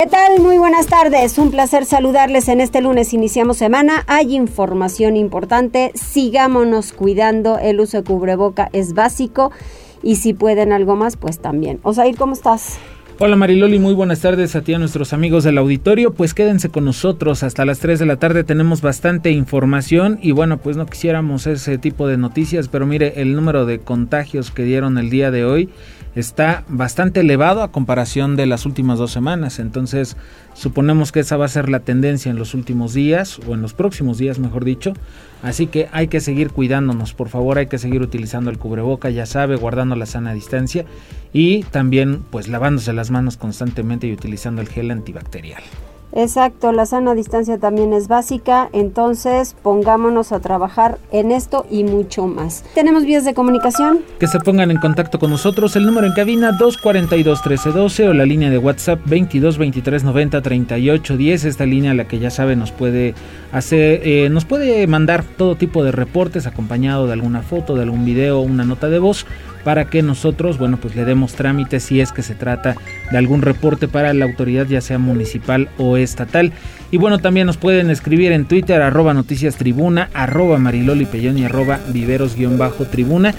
¿Qué tal? Muy buenas tardes. Un placer saludarles en este lunes. Iniciamos semana. Hay información importante. Sigámonos cuidando. El uso de cubreboca es básico. Y si pueden algo más, pues también. Osair, ¿cómo estás? Hola Mariloli, muy buenas tardes a ti a nuestros amigos del auditorio. Pues quédense con nosotros hasta las 3 de la tarde. Tenemos bastante información y bueno, pues no quisiéramos ese tipo de noticias, pero mire, el número de contagios que dieron el día de hoy está bastante elevado a comparación de las últimas dos semanas. Entonces, suponemos que esa va a ser la tendencia en los últimos días, o en los próximos días, mejor dicho. Así que hay que seguir cuidándonos, por favor, hay que seguir utilizando el cubreboca, ya sabe, guardando la sana distancia y también pues lavándose las manos constantemente y utilizando el gel antibacterial. Exacto, la sana distancia también es básica, entonces pongámonos a trabajar en esto y mucho más. ¿Tenemos vías de comunicación? Que se pongan en contacto con nosotros, el número en cabina 242 1312 o la línea de WhatsApp 22 23 90 38 10, esta línea la que ya sabe nos puede hacer, eh, nos puede mandar todo tipo de reportes acompañado de alguna foto, de algún video, una nota de voz para que nosotros, bueno, pues le demos trámite si es que se trata de algún reporte para la autoridad, ya sea municipal o estatal. Y bueno, también nos pueden escribir en Twitter, arroba noticias tribuna, arroba mariloli y arroba viveros-tribuna.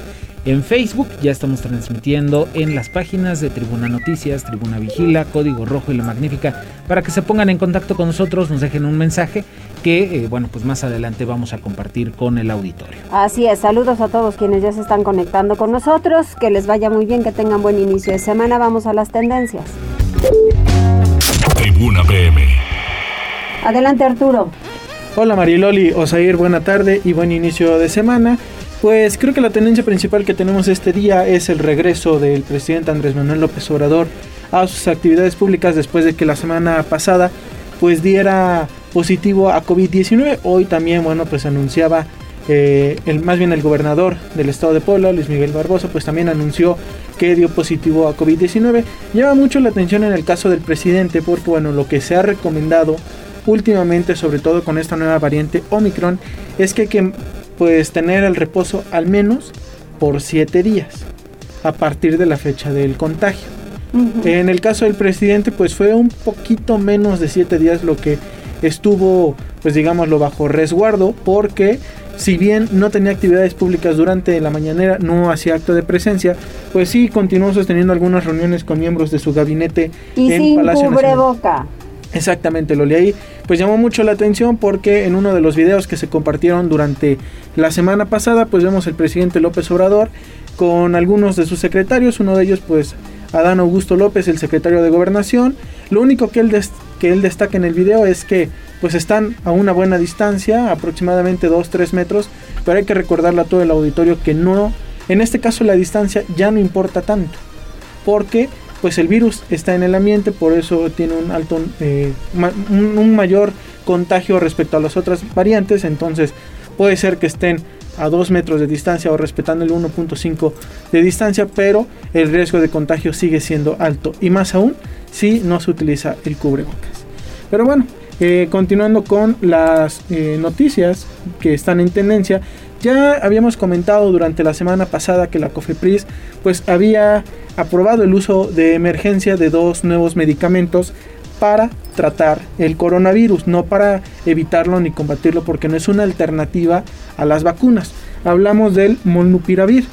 En Facebook ya estamos transmitiendo en las páginas de Tribuna Noticias, Tribuna Vigila, Código Rojo y La Magnífica para que se pongan en contacto con nosotros, nos dejen un mensaje que, eh, bueno, pues más adelante vamos a compartir con el auditorio. Así es, saludos a todos quienes ya se están conectando con nosotros, que les vaya muy bien, que tengan buen inicio de semana, vamos a las tendencias. Tribuna PM. Adelante Arturo. Hola Mariloli, Osair, buena tarde y buen inicio de semana. Pues creo que la tendencia principal que tenemos este día es el regreso del presidente Andrés Manuel López Obrador a sus actividades públicas después de que la semana pasada pues diera positivo a COVID-19. Hoy también, bueno, pues anunciaba eh, el, más bien el gobernador del estado de Puebla, Luis Miguel Barbosa, pues también anunció que dio positivo a COVID-19. Llama mucho la atención en el caso del presidente porque, bueno, lo que se ha recomendado últimamente, sobre todo con esta nueva variante Omicron, es que, que pues tener el reposo al menos por 7 días a partir de la fecha del contagio. En el caso del presidente pues fue un poquito menos de 7 días lo que estuvo pues digámoslo bajo resguardo porque si bien no tenía actividades públicas durante la mañanera, no hacía acto de presencia, pues sí continuó sosteniendo algunas reuniones con miembros de su gabinete y en sin Palacio cubreboca. Exactamente, lo leí. Pues llamó mucho la atención porque en uno de los videos que se compartieron durante la semana pasada, pues vemos el presidente López Obrador con algunos de sus secretarios, uno de ellos pues Adán Augusto López, el secretario de Gobernación. Lo único que él, que él destaca en el video es que pues están a una buena distancia, aproximadamente 2-3 metros, pero hay que recordarle a todo el auditorio que no, en este caso la distancia ya no importa tanto, porque pues el virus está en el ambiente, por eso tiene un alto, eh, un, mayor contagio respecto a las otras variantes, entonces puede ser que estén a 2 metros de distancia o respetando el 1.5 de distancia, pero el riesgo de contagio sigue siendo alto y más aún si no se utiliza el cubrebocas. Pero bueno, eh, continuando con las eh, noticias que están en tendencia, ya habíamos comentado durante la semana pasada que la COFEPRIS pues había aprobado el uso de emergencia de dos nuevos medicamentos para tratar el coronavirus, no para evitarlo ni combatirlo porque no es una alternativa a las vacunas. Hablamos del molnupiravir.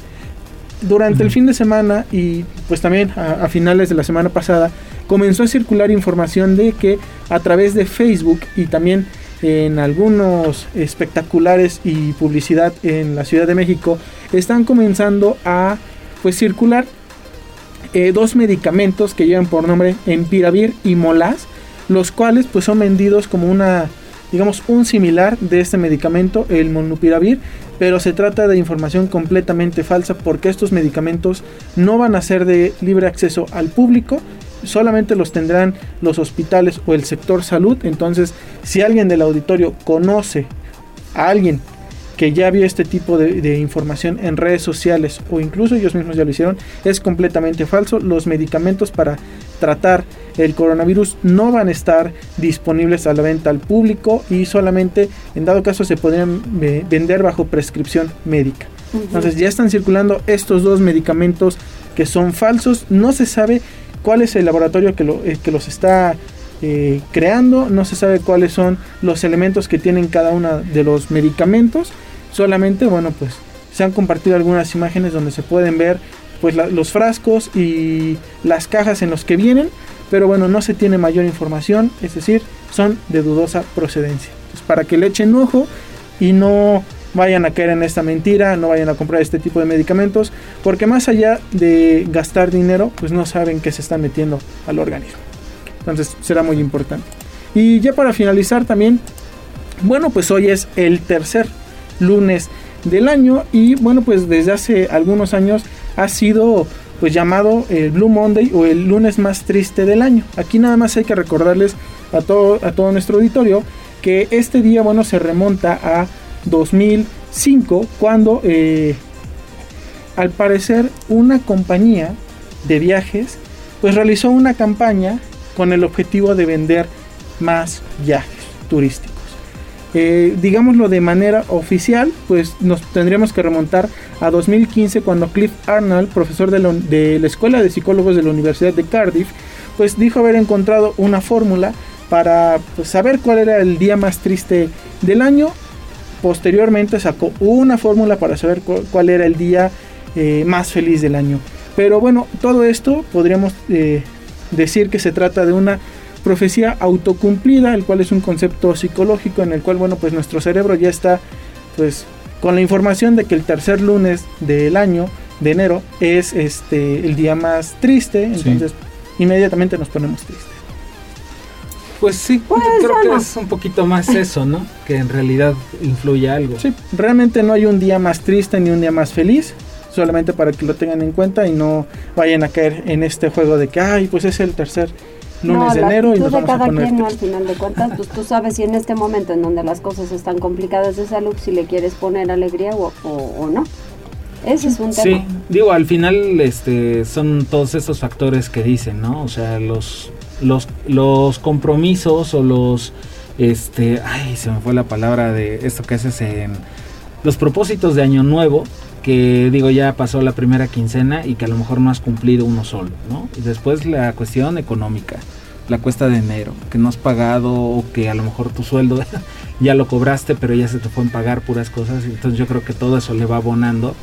Durante el fin de semana y pues también a, a finales de la semana pasada comenzó a circular información de que a través de Facebook y también en algunos espectaculares y publicidad en la Ciudad de México están comenzando a pues circular eh, dos medicamentos que llevan por nombre Empiravir y Molas, los cuales pues son vendidos como una digamos un similar de este medicamento, el Molnupiravir, pero se trata de información completamente falsa porque estos medicamentos no van a ser de libre acceso al público, solamente los tendrán los hospitales o el sector salud. Entonces, si alguien del auditorio conoce a alguien que ya vio este tipo de, información en redes sociales o incluso ellos mismos ya lo hicieron, es completamente falso. Los medicamentos para tratar el coronavirus no van a estar disponibles a la venta al público y solamente en dado caso se podrían vender bajo prescripción médica. Entonces ya están circulando estos dos medicamentos que son falsos. No se sabe cuál es el laboratorio que, eh, que los está eh, creando. No se sabe cuáles son los elementos que tienen cada uno de los medicamentos. Solamente, bueno, pues se han compartido algunas imágenes donde se pueden ver pues los frascos y las cajas en los que vienen. Pero bueno, no se tiene mayor información. Es decir, son de dudosa procedencia. para que le echen ojo y no vayan a caer en esta mentira, no vayan a comprar este tipo de medicamentos, porque más allá de gastar dinero, pues no saben qué se está metiendo al organismo. Entonces será muy importante. Y ya para finalizar también, bueno, pues hoy es el tercer lunes del año y bueno, pues desde hace algunos años ha sido pues llamado el Blue Monday o el lunes más triste del año. Aquí nada más hay que recordarles a todo, a todo nuestro auditorio que este día, bueno, se remonta a 2005 cuando eh, al parecer una compañía de viajes pues realizó una campaña con el objetivo de vender más viajes turísticos. Eh, digámoslo de manera oficial, pues nos tendríamos que remontar a 2015 cuando Cliff Arnold, profesor de, de la Escuela de Psicólogos de la Universidad de Cardiff, pues dijo haber encontrado una fórmula para pues, saber cuál era el día más triste del año Posteriormente sacó una fórmula para saber cuál era el día eh, más feliz del año. Pero bueno, todo esto podríamos eh, decir que se trata de una profecía autocumplida, el cual es un concepto psicológico en el cual, bueno, pues nuestro cerebro ya está, pues, con la información de que el tercer lunes del año, de enero, es este el día más triste, entonces inmediatamente nos ponemos tristes. Pues sí, pues creo que es un poquito más eso, ¿no? Que en realidad influye algo. Sí, realmente no hay un día más triste ni un día más feliz, solamente para que lo tengan en cuenta y no vayan a caer en este juego de que, ay, pues es el tercer lunes de enero y nos vamos a poner quien, ¿no? Al final de cuentas, pues tú sabes si en este momento en donde las cosas están complicadas de salud, si le quieres poner alegría o, o, no. Ese es un tema. Sí, digo, al final este, son todos esos factores que dicen, ¿no? O sea, los los, los compromisos o los, este, ay, se me fue la palabra de esto que haces en los propósitos de año nuevo, que digo ya pasó la primera quincena y que a lo mejor no has cumplido uno solo, ¿no? Y después la cuestión económica, la cuesta de enero, que no has pagado o que a lo mejor tu sueldo ya lo cobraste pero ya se te fue en pagar puras cosas, entonces yo creo que todo eso le va abonando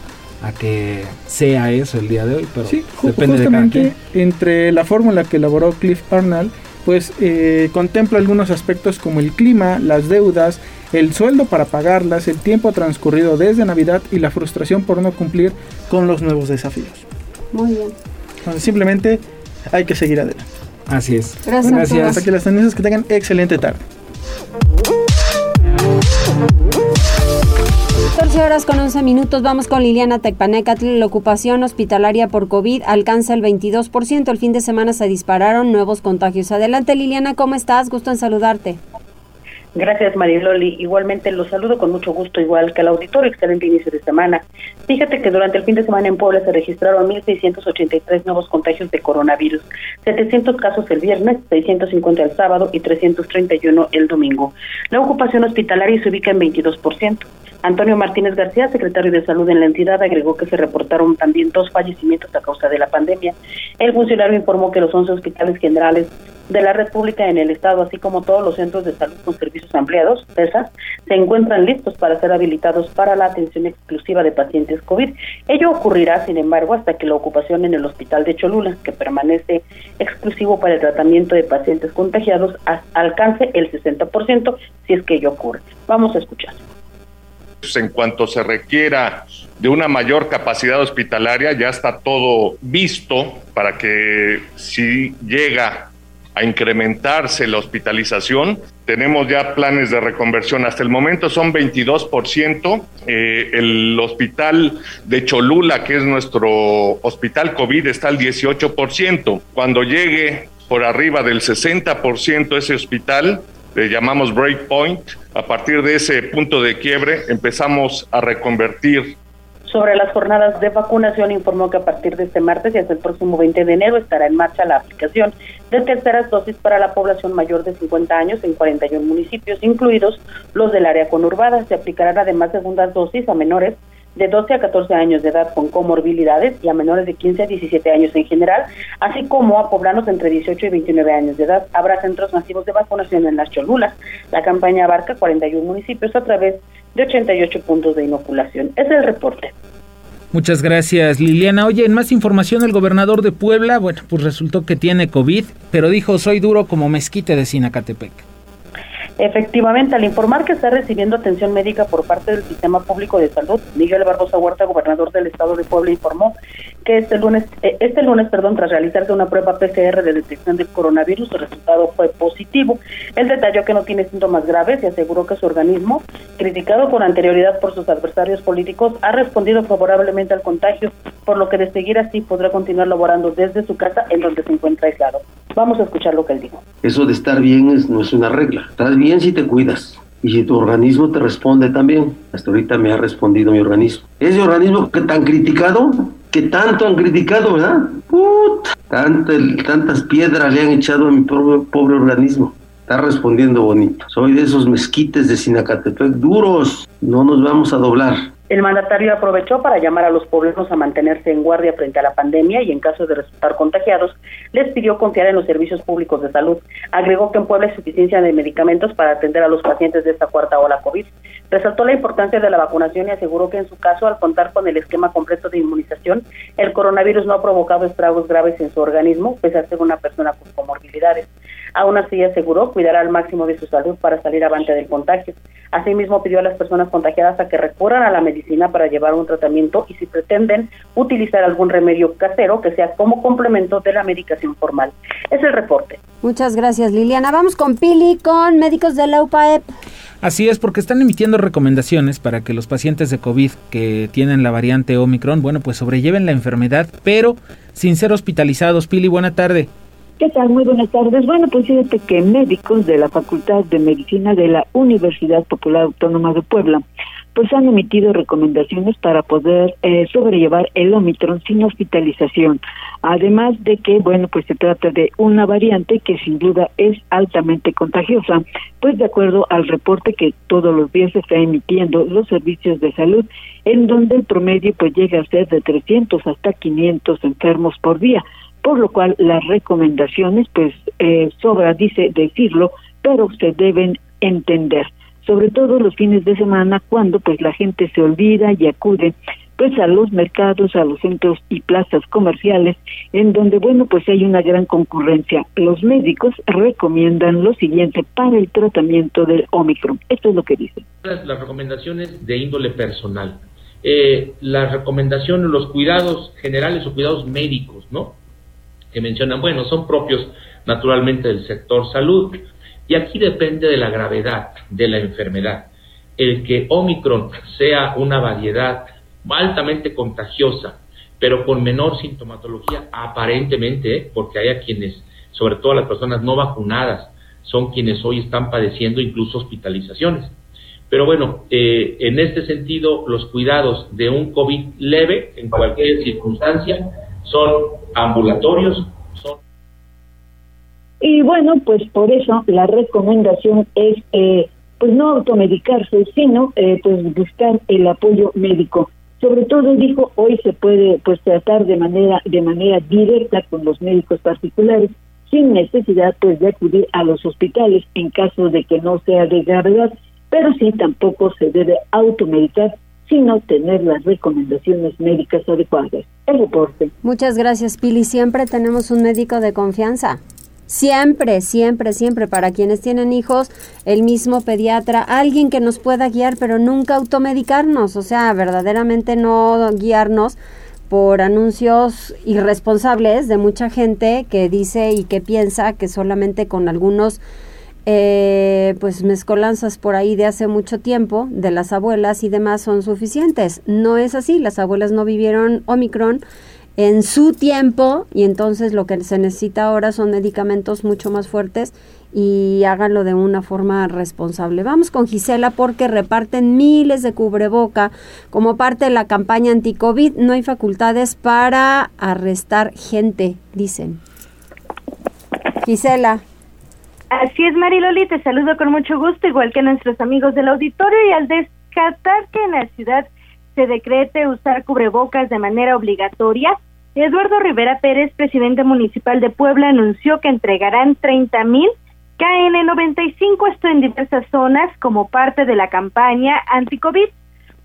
a que sea eso el día de hoy, pero sí, depende justamente de entre la fórmula que elaboró Cliff Arnold, pues eh, contempla algunos aspectos como el clima, las deudas, el sueldo para pagarlas, el tiempo transcurrido desde Navidad y la frustración por no cumplir con los nuevos desafíos. Muy bien. Entonces, simplemente hay que seguir adelante. Así es. Gracias. Gracias. Hasta que las tendencias que tengan excelente tarde. 14 horas con 11 minutos. Vamos con Liliana Tecpanecatl. La ocupación hospitalaria por COVID alcanza el 22%. El fin de semana se dispararon nuevos contagios. Adelante, Liliana, ¿cómo estás? Gusto en saludarte. Gracias, Mariloli. Igualmente los saludo con mucho gusto, igual que al auditorio. Excelente inicio de semana. Fíjate que durante el fin de semana en Puebla se registraron 1.683 nuevos contagios de coronavirus, 700 casos el viernes, 650 el sábado y 331 el domingo. La ocupación hospitalaria se ubica en 22%. Antonio Martínez García, secretario de Salud en la entidad, agregó que se reportaron también dos fallecimientos a causa de la pandemia. El funcionario informó que los 11 hospitales generales de la República en el Estado, así como todos los centros de salud con servicios ampliados, CESA, se encuentran listos para ser habilitados para la atención exclusiva de pacientes COVID. Ello ocurrirá, sin embargo, hasta que la ocupación en el Hospital de Cholula, que permanece exclusivo para el tratamiento de pacientes contagiados, alcance el 60%, si es que ello ocurre. Vamos a escuchar. Pues, en cuanto se requiera de una mayor capacidad hospitalaria, ya está todo visto para que si llega a incrementarse la hospitalización. Tenemos ya planes de reconversión. Hasta el momento son 22%. Eh, el hospital de Cholula, que es nuestro hospital COVID, está al 18%. Cuando llegue por arriba del 60% ese hospital, le llamamos breakpoint. A partir de ese punto de quiebre empezamos a reconvertir sobre las jornadas de vacunación, informó que a partir de este martes y hasta el próximo 20 de enero estará en marcha la aplicación de terceras dosis para la población mayor de 50 años en 41 municipios, incluidos los del área conurbada. Se aplicarán además segundas dosis a menores de 12 a 14 años de edad con comorbilidades y a menores de 15 a 17 años en general, así como a poblanos entre 18 y 29 años de edad. Habrá centros masivos de vacunación en las Cholulas. La campaña abarca 41 municipios a través de 88 puntos de inoculación. Es el reporte. Muchas gracias, Liliana. Oye, en más información, el gobernador de Puebla, bueno, pues resultó que tiene COVID, pero dijo, soy duro como mezquite de Sinacatepec. Efectivamente, al informar que está recibiendo atención médica por parte del Sistema Público de Salud, Miguel Barbosa Huerta, gobernador del Estado de Puebla, informó que este lunes, eh, este lunes, perdón, tras realizarse una prueba PCR de detección del coronavirus, el resultado fue positivo. Él detalló que no tiene síntomas graves y aseguró que su organismo, criticado con anterioridad por sus adversarios políticos, ha respondido favorablemente al contagio, por lo que de seguir así podrá continuar laborando desde su casa en donde se encuentra aislado. Vamos a escuchar lo que él dijo. Eso de estar bien es, no es una regla. Estás bien si te cuidas y tu organismo te responde también. Hasta ahorita me ha respondido mi organismo. Ese organismo que tan criticado, que tanto han criticado, ¿verdad? Put, tantas piedras le han echado a mi pobre, pobre organismo. Está respondiendo bonito. Soy de esos mezquites de Sinacatepec duros. No nos vamos a doblar. El mandatario aprovechó para llamar a los poblanos a mantenerse en guardia frente a la pandemia y en caso de resultar contagiados, les pidió confiar en los servicios públicos de salud. Agregó que en Puebla hay suficiencia de medicamentos para atender a los pacientes de esta cuarta ola COVID. Resaltó la importancia de la vacunación y aseguró que en su caso, al contar con el esquema completo de inmunización, el coronavirus no ha provocado estragos graves en su organismo, pese a ser una persona con comorbilidades. Aún así, aseguró cuidar al máximo de su salud para salir avante del contagio. Asimismo, pidió a las personas contagiadas a que recurran a la medicina para llevar un tratamiento y si pretenden utilizar algún remedio casero que sea como complemento de la medicación formal. Es el reporte. Muchas gracias, Liliana. Vamos con Pili, con médicos de la UPAEP. Así es, porque están emitiendo recomendaciones para que los pacientes de COVID que tienen la variante Omicron, bueno, pues sobrelleven la enfermedad, pero sin ser hospitalizados. Pili, buena tarde. ¿Qué tal? Muy buenas tardes. Bueno, pues fíjate que médicos de la Facultad de Medicina de la Universidad Popular Autónoma de Puebla pues han emitido recomendaciones para poder eh, sobrellevar el Omicron sin hospitalización. Además de que, bueno, pues se trata de una variante que sin duda es altamente contagiosa, pues de acuerdo al reporte que todos los días se está emitiendo los servicios de salud, en donde el promedio pues llega a ser de 300 hasta 500 enfermos por día por lo cual las recomendaciones, pues eh, sobra, dice decirlo, pero se deben entender, sobre todo los fines de semana cuando pues la gente se olvida y acude pues a los mercados, a los centros y plazas comerciales, en donde, bueno, pues hay una gran concurrencia. Los médicos recomiendan lo siguiente para el tratamiento del Omicron. Esto es lo que dicen. Las, recomendaciones de índole personal. Eh, las recomendaciones, los cuidados generales o cuidados médicos, ¿no? Que mencionan, bueno, son propios naturalmente del sector salud. Y aquí depende de la gravedad de la enfermedad. El que Omicron sea una variedad altamente contagiosa, pero con menor sintomatología, aparentemente, porque hay a quienes, sobre todo las personas no vacunadas, son quienes hoy están padeciendo incluso hospitalizaciones. Pero bueno, eh, en este sentido, los cuidados de un COVID leve, en cualquier circunstancia, son ambulatorios. Y bueno, pues por eso la recomendación es eh, pues no automedicarse, sino eh, pues buscar el apoyo médico. Sobre todo dijo hoy se puede pues tratar de manera de manera directa con los médicos particulares sin necesidad pues de acudir a los hospitales en caso de que no sea de gravedad, pero sí tampoco se debe automedicar sino tener las recomendaciones médicas adecuadas. El reporte. Muchas gracias, Pili. Siempre tenemos un médico de confianza. Siempre, siempre, siempre, para quienes tienen hijos, el mismo pediatra, alguien que nos pueda guiar, pero nunca automedicarnos, o sea, verdaderamente no guiarnos por anuncios irresponsables de mucha gente que dice y que piensa que solamente con algunos eh, pues mezcolanzas por ahí de hace mucho tiempo de las abuelas y demás son suficientes. No es así, las abuelas no vivieron Omicron en su tiempo y entonces lo que se necesita ahora son medicamentos mucho más fuertes y háganlo de una forma responsable. Vamos con Gisela porque reparten miles de cubreboca como parte de la campaña anti-COVID. No hay facultades para arrestar gente, dicen. Gisela. Así es, Mariloli, te saludo con mucho gusto, igual que a nuestros amigos del auditorio, y al descartar que en la ciudad se decrete usar cubrebocas de manera obligatoria, Eduardo Rivera Pérez, presidente municipal de Puebla, anunció que entregarán 30 mil KN95, esto en diversas zonas, como parte de la campaña anti-COVID.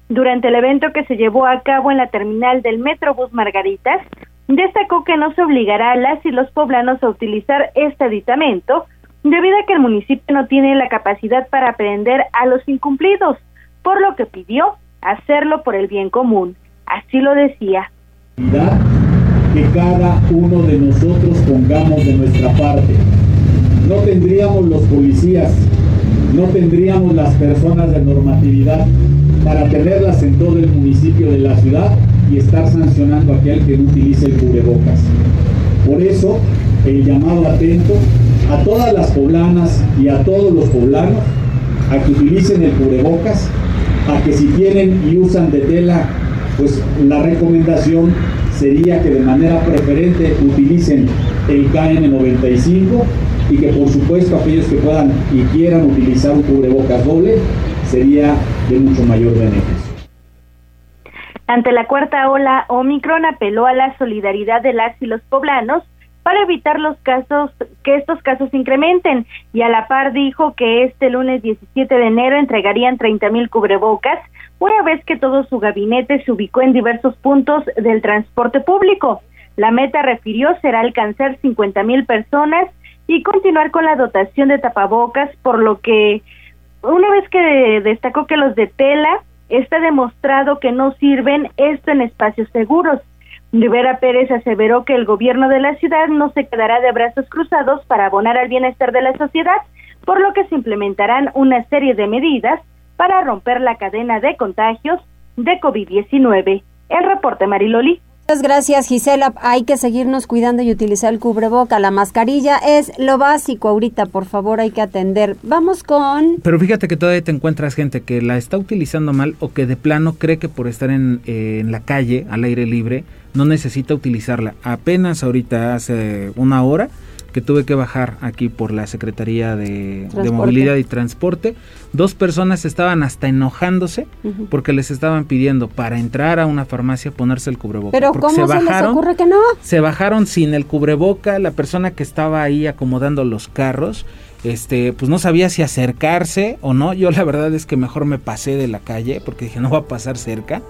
Durante el evento que se llevó a cabo en la terminal del Metrobús Margaritas, destacó que no se obligará a las y los poblanos a utilizar este aditamento, debido a que el municipio no tiene la capacidad para aprender a los incumplidos, por lo que pidió hacerlo por el bien común. Así lo decía. Que cada uno de nosotros pongamos de nuestra parte. No tendríamos los policías, no tendríamos las personas de normatividad para tenerlas en todo el municipio de la ciudad y estar sancionando a aquel que no utilice el cubrebocas. Por eso, el llamado atento a todas las poblanas y a todos los poblanos a que utilicen el cubrebocas, a que si tienen y usan de tela, pues la recomendación sería que de manera preferente utilicen el KN95 y que por supuesto aquellos que puedan y quieran utilizar un cubrebocas doble sería de mucho mayor beneficio. Ante la cuarta ola, Omicron apeló a la solidaridad de las y los poblanos para evitar los casos que estos casos incrementen y a la par dijo que este lunes 17 de enero entregarían 30 mil cubrebocas una vez que todo su gabinete se ubicó en diversos puntos del transporte público. La meta, refirió, será alcanzar 50 mil personas y continuar con la dotación de tapabocas, por lo que una vez que destacó que los de tela está demostrado que no sirven esto en espacios seguros. Rivera Pérez aseveró que el gobierno de la ciudad no se quedará de brazos cruzados para abonar al bienestar de la sociedad, por lo que se implementarán una serie de medidas para romper la cadena de contagios de COVID-19. El reporte Mariloli. Muchas gracias Gisela. Hay que seguirnos cuidando y utilizar el cubreboca. La mascarilla es lo básico ahorita, por favor hay que atender. Vamos con... Pero fíjate que todavía te encuentras gente que la está utilizando mal o que de plano cree que por estar en, eh, en la calle, al aire libre, no necesita utilizarla. Apenas ahorita hace una hora que tuve que bajar aquí por la Secretaría de, Movilidad y Transporte. Dos personas estaban hasta enojándose porque les estaban pidiendo para entrar a una farmacia ponerse el cubreboca. Pero ¿cómo se, les ocurre que no? Se bajaron sin el cubreboca, la persona que estaba ahí acomodando los carros, este, pues no sabía si acercarse o no. Yo la verdad es que mejor me pasé de la calle porque dije no va a pasar cerca.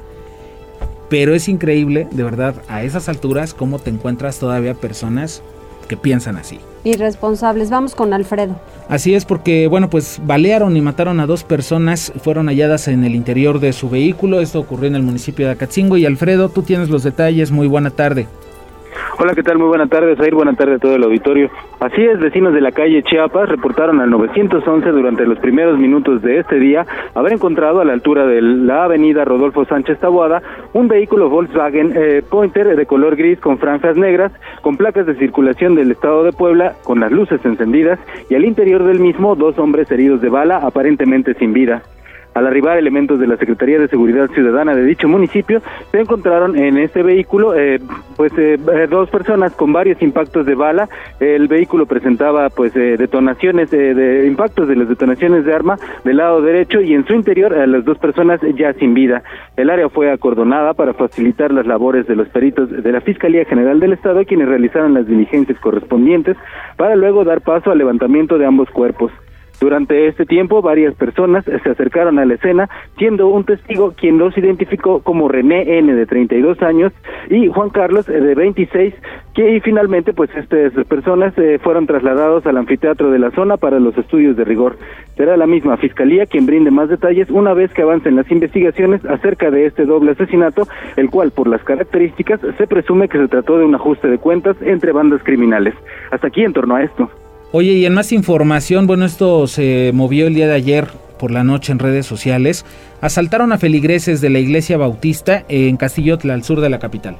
Pero es increíble, de verdad, a esas alturas, cómo te encuentras todavía personas que piensan así. Irresponsables. Vamos con Alfredo. Así es porque, bueno, pues balearon y mataron a dos personas, fueron halladas en el interior de su vehículo. Esto ocurrió en el municipio de Acatzingo. Y Alfredo, tú tienes los detalles. Muy buena tarde. Hola, ¿qué tal? Muy buena tarde, Zair. Buena tarde a todo el auditorio. Así es, vecinos de la calle Chiapas reportaron al 911 durante los primeros minutos de este día haber encontrado a la altura de la avenida Rodolfo Sánchez Taboada un vehículo Volkswagen eh, Pointer de color gris con franjas negras, con placas de circulación del estado de Puebla, con las luces encendidas y al interior del mismo dos hombres heridos de bala, aparentemente sin vida. Al arribar elementos de la Secretaría de Seguridad Ciudadana de dicho municipio, se encontraron en este vehículo eh, pues eh, eh, dos personas con varios impactos de bala. El vehículo presentaba pues detonaciones de impactos de las detonaciones de arma del lado derecho y en su interior a las dos personas ya sin vida. El área fue acordonada para facilitar las labores de los peritos de la Fiscalía General del Estado quienes realizaron las diligencias correspondientes para luego dar paso al levantamiento de ambos cuerpos. Durante este tiempo, varias personas se acercaron a la escena, siendo un testigo quien los identificó como René N, de 32 años, y Juan Carlos, de 26, que finalmente, pues, estas personas eh, fueron trasladados al anfiteatro de la zona para los estudios de rigor. Será la misma Fiscalía quien brinde más detalles una vez que avancen las investigaciones acerca de este doble asesinato, el cual, por las características, se presume que se trató de un ajuste de cuentas entre bandas criminales. Hasta aquí en torno a esto. Oye, y en más información, bueno, esto se movió el día de ayer por la noche en redes sociales. Asaltaron a feligreses de la iglesia bautista en Castillotla, al sur de la capital.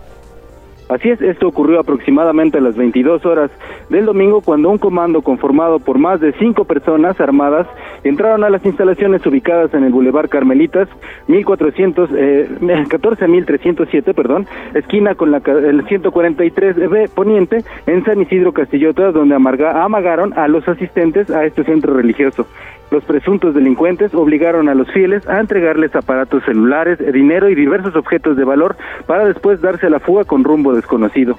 Así es, esto ocurrió aproximadamente a las 22 horas del domingo cuando un comando conformado por más de cinco personas armadas entraron a las instalaciones ubicadas en el Boulevard Carmelitas, 1400, eh, 14.307, perdón, esquina con la, el 143B Poniente, en San Isidro Castillota, donde amarga, amagaron a los asistentes a este centro religioso. Los presuntos delincuentes obligaron a los fieles a entregarles aparatos celulares, dinero y diversos objetos de valor para después darse a la fuga con rumbo desconocido.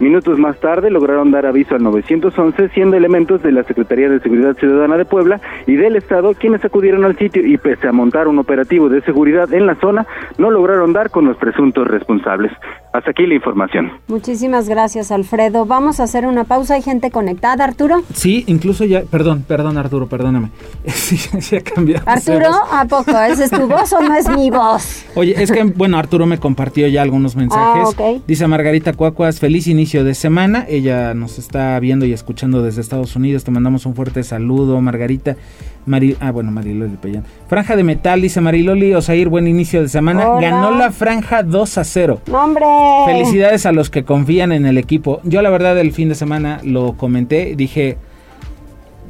Minutos más tarde lograron dar aviso al 911, siendo elementos de la Secretaría de Seguridad Ciudadana de Puebla y del Estado quienes acudieron al sitio y pese a montar un operativo de seguridad en la zona, no lograron dar con los presuntos responsables. Hasta aquí la información. Muchísimas gracias, Alfredo. Vamos a hacer una pausa. ¿Hay gente conectada, Arturo? Sí, incluso ya, perdón, perdón, Arturo, perdóname. Sí, ha cambiado. Arturo, ¿a poco? ¿Esa es tu voz o no es mi voz? Oye, es que, bueno, Arturo me compartió ya algunos mensajes. Ah, ok. Dice Margarita Cuacuas, feliz inicio de semana. Ella nos está viendo y escuchando desde Estados Unidos. Te mandamos un fuerte saludo, Margarita. Mari, ah, bueno, Mariloli Pellán. Franja de metal, dice Mariloli Osair, buen inicio de semana. Hola. Ganó la franja 2 a 0. ¡No, hombre! Felicidades a los que confían en el equipo. Yo la verdad el fin de semana lo comenté, dije,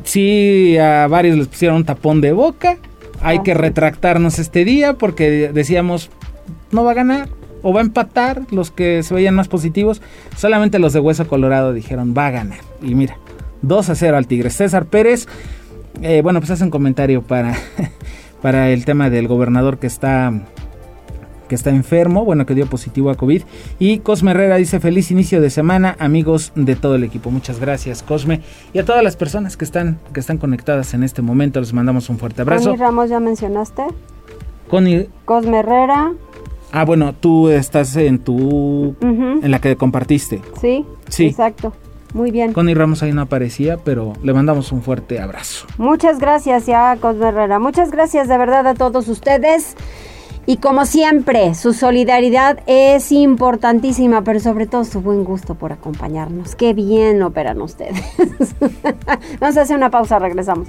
sí, a varios les pusieron un tapón de boca, hay que retractarnos este día porque decíamos, no va a ganar o va a empatar los que se veían más positivos. Solamente los de Hueso Colorado dijeron, va a ganar. Y mira, 2 a 0 al Tigre. César Pérez, eh, bueno, pues hace un comentario para, para el tema del gobernador que está que está enfermo, bueno, que dio positivo a COVID. Y Cosme Herrera dice, feliz inicio de semana, amigos de todo el equipo. Muchas gracias, Cosme. Y a todas las personas que están, que están conectadas en este momento, les mandamos un fuerte abrazo. Connie Ramos, ¿ya mencionaste? Connie, Cosme Herrera. Ah, bueno, tú estás en tu, en la que compartiste. Sí, Sí. exacto. Muy bien. Connie Ramos ahí no aparecía, pero le mandamos un fuerte abrazo. Muchas gracias ya, Cosme Herrera. Muchas gracias de verdad a todos ustedes. Y como siempre, su solidaridad es importantísima, pero sobre todo su buen gusto por acompañarnos. Qué bien operan ustedes. Vamos a hacer una pausa, regresamos.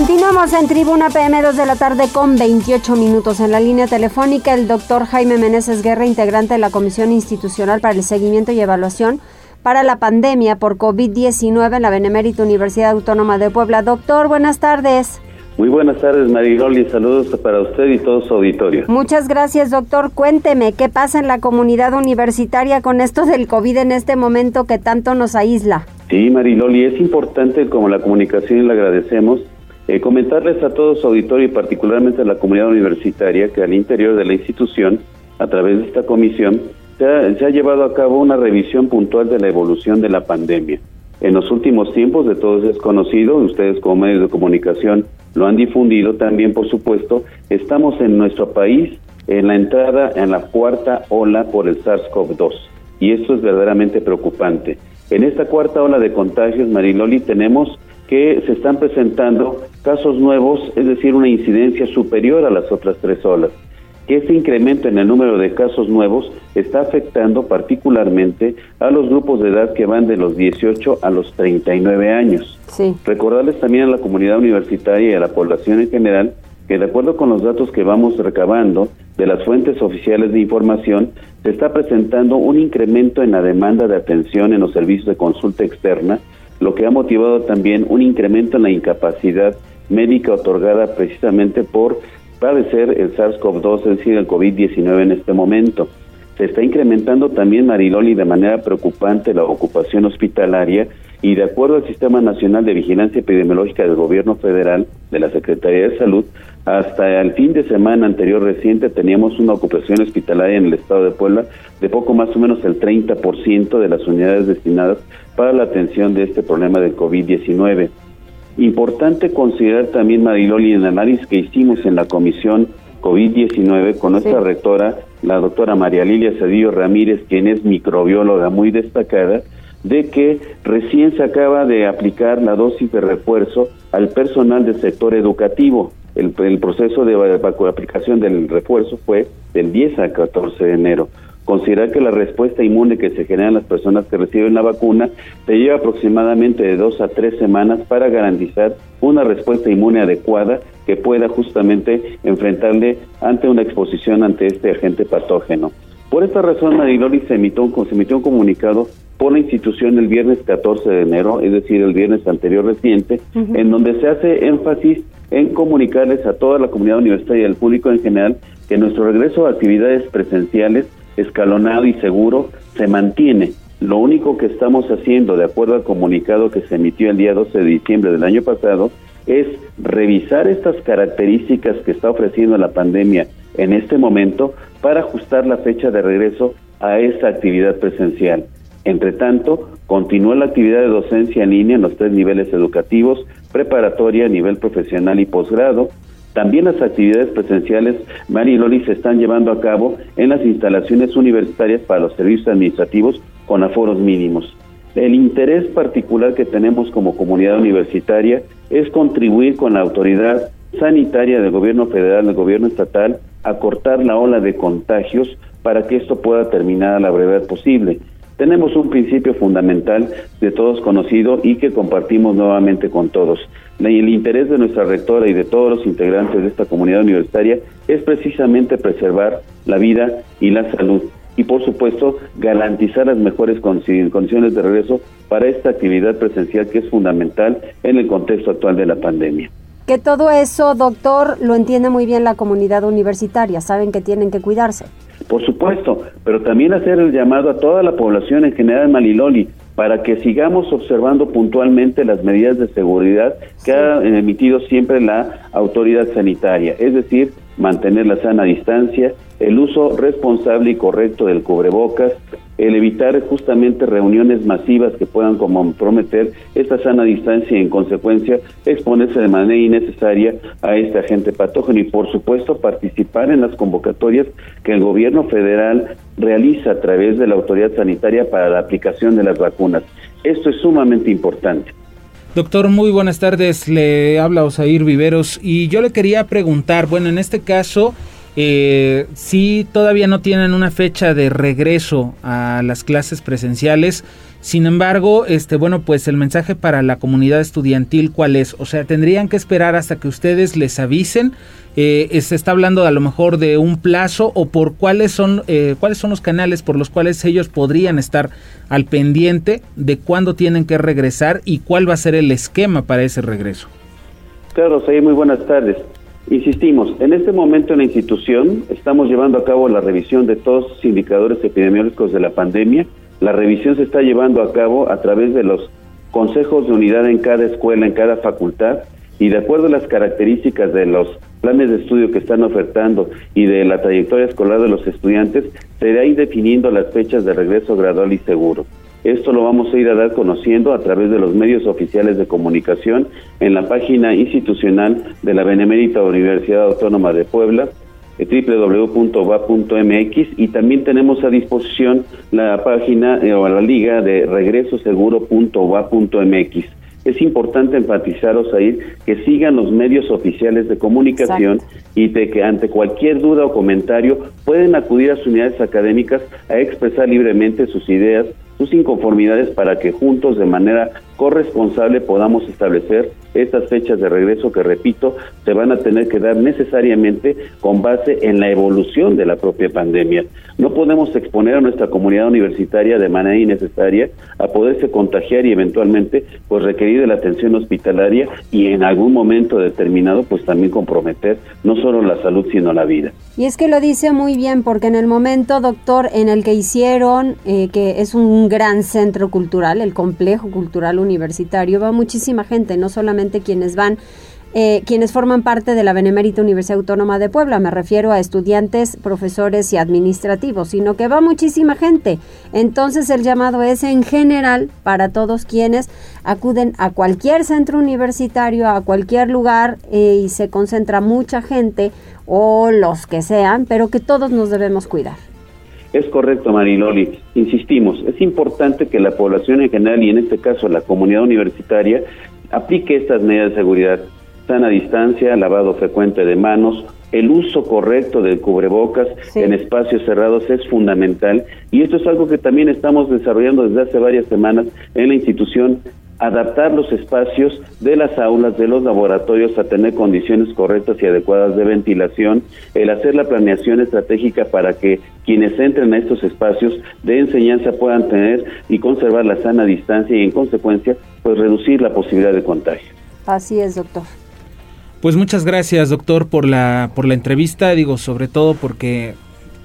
Continuamos en Tribuna PM 2 de la tarde con 28 minutos. En la línea telefónica, el doctor Jaime Meneses Guerra, integrante de la Comisión Institucional para el Seguimiento y Evaluación para la Pandemia por COVID-19 en la Benemérita Universidad Autónoma de Puebla. Doctor, buenas tardes. Muy buenas tardes, Mariloli. Saludos para usted y todo su auditorio. Muchas gracias, doctor. Cuénteme, ¿qué pasa en la comunidad universitaria con esto del COVID en este momento que tanto nos aísla? Sí, Mariloli, es importante, como la comunicación y le agradecemos, eh, comentarles a todo su auditorio y particularmente a la comunidad universitaria que al interior de la institución, a través de esta comisión, se ha, se ha llevado a cabo una revisión puntual de la evolución de la pandemia. En los últimos tiempos, de todos es conocido, ustedes como medios de comunicación lo han difundido también, por supuesto, estamos en nuestro país en la entrada en la cuarta ola por el SARS-CoV-2 y esto es verdaderamente preocupante. En esta cuarta ola de contagios, Mariloli, tenemos que se están presentando casos nuevos, es decir, una incidencia superior a las otras tres olas. Que este incremento en el número de casos nuevos está afectando particularmente a los grupos de edad que van de los 18 a los 39 años. Sí. Recordarles también a la comunidad universitaria y a la población en general que de acuerdo con los datos que vamos recabando de las fuentes oficiales de información, se está presentando un incremento en la demanda de atención en los servicios de consulta externa, lo que ha motivado también un incremento en la incapacidad médica otorgada precisamente por padecer el SARS-CoV-2, es decir, el COVID-19 en este momento. Se está incrementando también, Mariloli, de manera preocupante la ocupación hospitalaria y de acuerdo al Sistema Nacional de Vigilancia Epidemiológica del Gobierno Federal, de la Secretaría de Salud, hasta el fin de semana anterior reciente teníamos una ocupación hospitalaria en el estado de Puebla de poco más o menos el 30% de las unidades destinadas para la atención de este problema del COVID-19. Importante considerar también, Mariloli, el análisis que hicimos en la comisión COVID-19 con nuestra rectora, la doctora María Lilia Cedillo Ramírez, quien es microbióloga muy destacada, de que recién se acaba de aplicar la dosis de refuerzo al personal del sector educativo. El, proceso de aplicación del refuerzo fue del 10 al 14 de enero. Considerar que la respuesta inmune que se genera en las personas que reciben la vacuna te lleva aproximadamente de dos a tres semanas para garantizar una respuesta inmune adecuada que pueda justamente enfrentarle ante una exposición ante este agente patógeno. Por esta razón, Mariloli se emitió, se emitió un comunicado por la institución el viernes 14 de enero, es decir, el viernes anterior reciente, en donde se hace énfasis en comunicarles a toda la comunidad universitaria y al público en general que nuestro regreso a actividades presenciales, escalonado y seguro, se mantiene. Lo único que estamos haciendo, de acuerdo al comunicado que se emitió el día 12 de diciembre del año pasado, es revisar estas características que está ofreciendo la pandemia en este momento para ajustar la fecha de regreso a esta actividad presencial. Entre tanto, continúa la actividad de docencia en línea en los tres niveles educativos, preparatoria, nivel profesional y posgrado. También las actividades presenciales, Mari y Loli, se están llevando a cabo en las instalaciones universitarias para los servicios administrativos con aforos mínimos. El interés particular que tenemos como comunidad universitaria es contribuir con la autoridad sanitaria del gobierno federal, del gobierno estatal, a cortar la ola de contagios para que esto pueda terminar a la brevedad posible. Tenemos un principio fundamental de todos conocido y que compartimos nuevamente con todos. El interés de nuestra rectora y de todos los integrantes de esta comunidad universitaria es precisamente preservar la vida y la salud y por supuesto garantizar las mejores condiciones de regreso para esta actividad presencial que es fundamental en el contexto actual de la pandemia. Que todo eso, doctor, lo entiende muy bien la comunidad universitaria, saben que tienen que cuidarse. Por supuesto, pero también hacer el llamado a toda la población en general en Maliloli para que sigamos observando puntualmente las medidas de seguridad que ha emitido siempre la autoridad sanitaria, es decir, mantener la sana distancia, el uso responsable y correcto del cubrebocas, el evitar justamente reuniones masivas que puedan comprometer esta sana distancia y en consecuencia exponerse de manera innecesaria a este agente patógeno y por supuesto participar en las convocatorias que el gobierno federal realiza a través de la autoridad sanitaria para la aplicación de las vacunas. Esto es sumamente importante. Doctor, muy buenas tardes. Le habla Osair Viveros y yo le quería preguntar, bueno, en este caso, eh, si todavía no tienen una fecha de regreso a las clases presenciales. Sin embargo, este, bueno, pues el mensaje para la comunidad estudiantil, ¿cuál es? O sea, tendrían que esperar hasta que ustedes les avisen. Eh, se está hablando a lo mejor de un plazo o por cuáles son, eh, cuáles son los canales por los cuales ellos podrían estar al pendiente de cuándo tienen que regresar y cuál va a ser el esquema para ese regreso. Claro, sí, muy buenas tardes. Insistimos, en este momento en la institución estamos llevando a cabo la revisión de todos los indicadores epidemiológicos de la pandemia. La revisión se está llevando a cabo a través de los consejos de unidad en cada escuela, en cada facultad, y de acuerdo a las características de los planes de estudio que están ofertando y de la trayectoria escolar de los estudiantes, se irá ir definiendo las fechas de regreso gradual y seguro. Esto lo vamos a ir a dar conociendo a través de los medios oficiales de comunicación en la página institucional de la Benemérita Universidad Autónoma de Puebla, eh, www.va.mx y también tenemos a disposición la página eh, o la liga de regresoseguro.va.mx. Es importante enfatizaros ahí que sigan los medios oficiales de comunicación y de que ante cualquier duda o comentario pueden acudir a sus unidades académicas a expresar libremente sus ideas, sus inconformidades para que juntos de manera corresponsable podamos establecer estas fechas de regreso que, repito, se van a tener que dar necesariamente con base en la evolución de la propia pandemia. No podemos exponer a nuestra comunidad universitaria de manera innecesaria a poderse contagiar y eventualmente pues requerir de la atención hospitalaria y en algún momento determinado pues también comprometer no solo la salud sino la vida. Y es que lo dice muy bien porque en el momento, doctor, en el que hicieron, eh, que es un gran centro cultural, el complejo cultural universitario, va muchísima gente, no solamente quienes van eh, quienes forman parte de la Benemérita Universidad Autónoma de Puebla, me refiero a estudiantes, profesores y administrativos, sino que va muchísima gente. Entonces el llamado es en general para todos quienes acuden a cualquier centro universitario, a cualquier lugar eh, y se concentra mucha gente o los que sean, pero que todos nos debemos cuidar. Es correcto, Mariloli. Insistimos, es importante que la población en general y en este caso la comunidad universitaria aplique estas medidas de seguridad. Sana distancia, lavado frecuente de manos, el uso correcto del cubrebocas en espacios cerrados es fundamental y esto es algo que también estamos desarrollando desde hace varias semanas en la institución adaptar los espacios de las aulas, de los laboratorios a tener condiciones correctas y adecuadas de ventilación, el hacer la planeación estratégica para que quienes entren a estos espacios de enseñanza puedan tener y conservar la sana distancia y en consecuencia pues reducir la posibilidad de contagio. Así es, doctor. Pues muchas gracias, doctor, por la por la entrevista, digo, sobre todo porque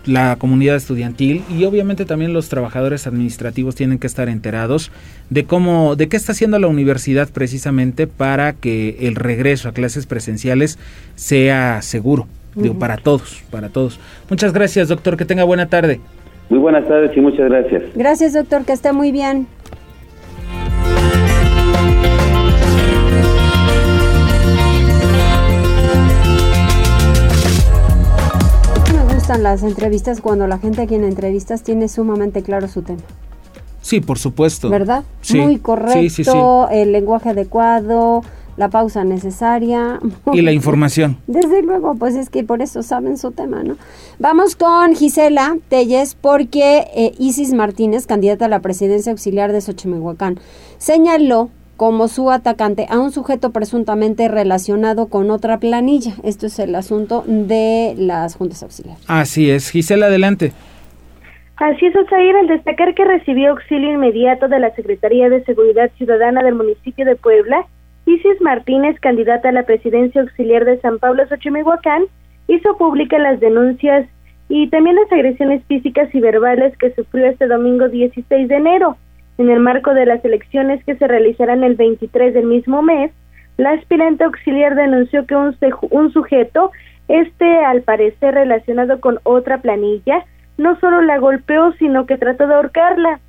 la comunidad estudiantil y obviamente también los trabajadores administrativos tienen que estar enterados de cómo de qué está haciendo la universidad precisamente para que el regreso a clases presenciales sea seguro, digo, para todos, para todos. Muchas gracias, doctor, que tenga buena tarde. Muy buenas tardes y muchas gracias. Gracias, doctor, que esté muy bien. Las entrevistas cuando la gente aquí en entrevistas tiene sumamente claro su tema. Sí, por supuesto. ¿Verdad? Muy correcto, el lenguaje adecuado, la pausa necesaria. Y la información. Desde luego, pues es que por eso saben su tema, ¿no? Vamos con Gisela Telles, porque eh, Isis Martínez, candidata a la presidencia auxiliar de Xochimehuacán, señaló como su atacante a un sujeto presuntamente relacionado con otra planilla. Esto es el asunto de las juntas auxiliares. Así es. Gisela, adelante. Así es, Osair, al destacar que recibió auxilio inmediato de la Secretaría de Seguridad Ciudadana del municipio de Puebla, Isis Martínez, candidata a la presidencia auxiliar de San Pablo Xochimehuacán, hizo pública las denuncias y también las agresiones físicas y verbales que sufrió este domingo 16 de enero. En el marco de las elecciones que se realizarán el 23 del mismo mes, la aspirante auxiliar denunció que un, un sujeto, este al parecer relacionado con otra planilla, no solo la golpeó, sino que trató de ahorcarla.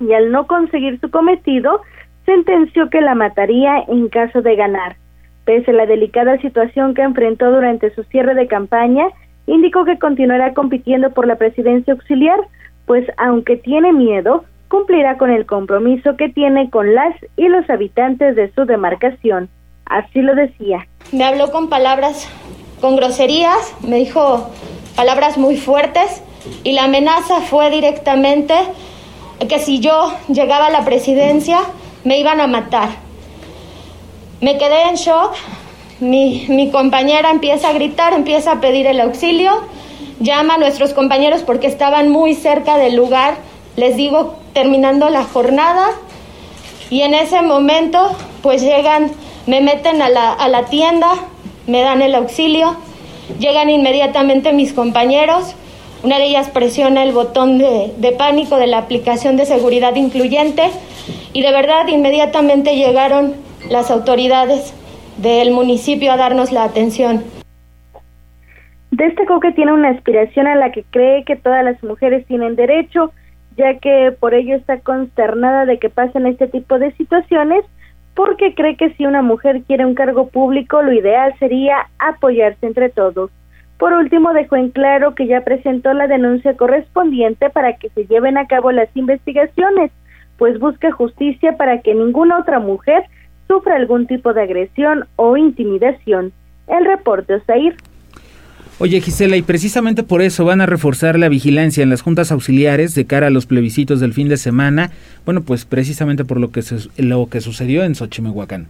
Y al no conseguir su cometido, sentenció que la mataría en caso de ganar. Pese a la delicada situación que enfrentó durante su cierre de campaña, indicó que continuará compitiendo por la presidencia auxiliar, pues aunque tiene miedo, cumplirá con el compromiso que tiene con las y los habitantes de su demarcación. Así lo decía. Me habló con palabras, con groserías, me dijo palabras muy fuertes y la amenaza fue directamente que si yo llegaba a la presidencia me iban a matar. Me quedé en shock, mi, mi compañera empieza a gritar, empieza a pedir el auxilio, llama a nuestros compañeros porque estaban muy cerca del lugar, les digo terminando la jornada y en ese momento pues llegan, me meten a la, a la tienda, me dan el auxilio, llegan inmediatamente mis compañeros, una de ellas presiona el botón de, de pánico de la aplicación de seguridad incluyente y de verdad inmediatamente llegaron las autoridades del municipio a darnos la atención. Destacó que tiene una aspiración a la que cree que todas las mujeres tienen derecho ya que por ello está consternada de que pasen este tipo de situaciones, porque cree que si una mujer quiere un cargo público, lo ideal sería apoyarse entre todos. Por último, dejó en claro que ya presentó la denuncia correspondiente para que se lleven a cabo las investigaciones, pues busca justicia para que ninguna otra mujer sufra algún tipo de agresión o intimidación. El reporte Osair. Oye Gisela, y precisamente por eso van a reforzar la vigilancia en las juntas auxiliares de cara a los plebiscitos del fin de semana. Bueno, pues precisamente por lo que, lo que sucedió en Xochimehuacán.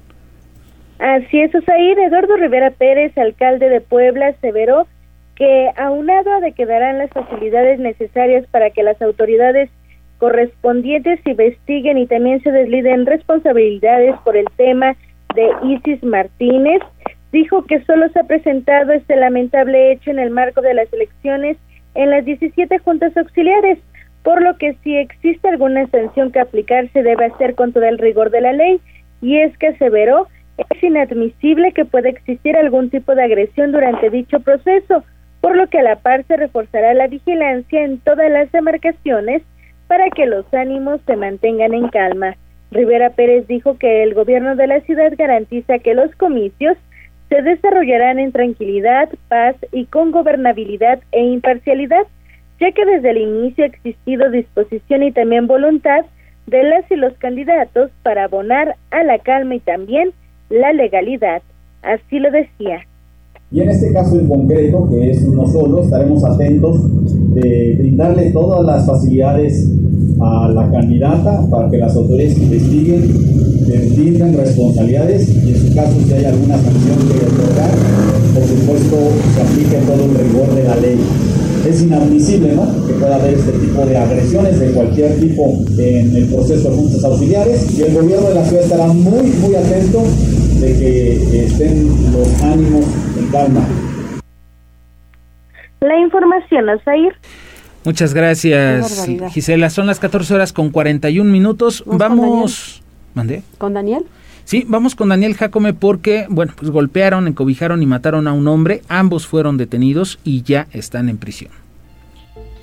Así es, Osair. Eduardo Rivera Pérez, alcalde de Puebla, aseveró que aunado de que darán las facilidades necesarias para que las autoridades correspondientes investiguen y también se desliden responsabilidades por el tema de Isis Martínez, dijo que solo se ha presentado este lamentable hecho en el marco de las elecciones en las 17 juntas auxiliares, por lo que si existe alguna sanción que aplicarse debe hacer con todo el rigor de la ley, y es que aseveró es inadmisible que pueda existir algún tipo de agresión durante dicho proceso, por lo que a la par se reforzará la vigilancia en todas las demarcaciones para que los ánimos se mantengan en calma. Rivera Pérez dijo que el gobierno de la ciudad garantiza que los comicios se desarrollarán en tranquilidad, paz y con gobernabilidad e imparcialidad. ya que desde el inicio ha existido disposición y también voluntad de las y los candidatos para abonar a la calma y también la legalidad. Así lo decía. Y en este caso en concreto, que es uno solo, estaremos atentos de brindarle todas las facilidades a la candidata para que las autoridades investiguen, entiendan responsabilidades y en su caso si hay alguna sanción que otorgar, por supuesto se aplique todo el rigor de la ley. Es inadmisible ¿no? que pueda haber este tipo de agresiones de cualquier tipo en el proceso de juntas auxiliares y el gobierno de la ciudad estará muy, muy atento de que estén los ánimos en calma. La información, Osair. Muchas gracias, Gisela. Son las 14 horas con 41 minutos. Vamos. ¿Mandé? ¿Con Daniel? Sí, vamos con Daniel Jacome porque, bueno, pues golpearon, encobijaron y mataron a un hombre. Ambos fueron detenidos y ya están en prisión.